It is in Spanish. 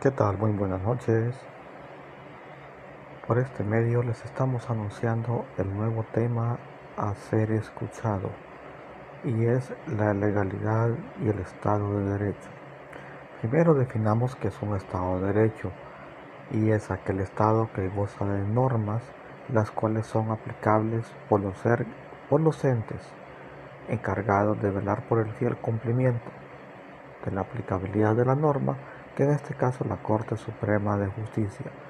¿Qué tal? Muy buenas noches. Por este medio les estamos anunciando el nuevo tema a ser escuchado y es la legalidad y el Estado de Derecho. Primero definamos qué es un Estado de Derecho y es aquel Estado que goza de normas las cuales son aplicables por los, por los entes encargados de velar por el fiel cumplimiento de la aplicabilidad de la norma que en este caso la Corte Suprema de Justicia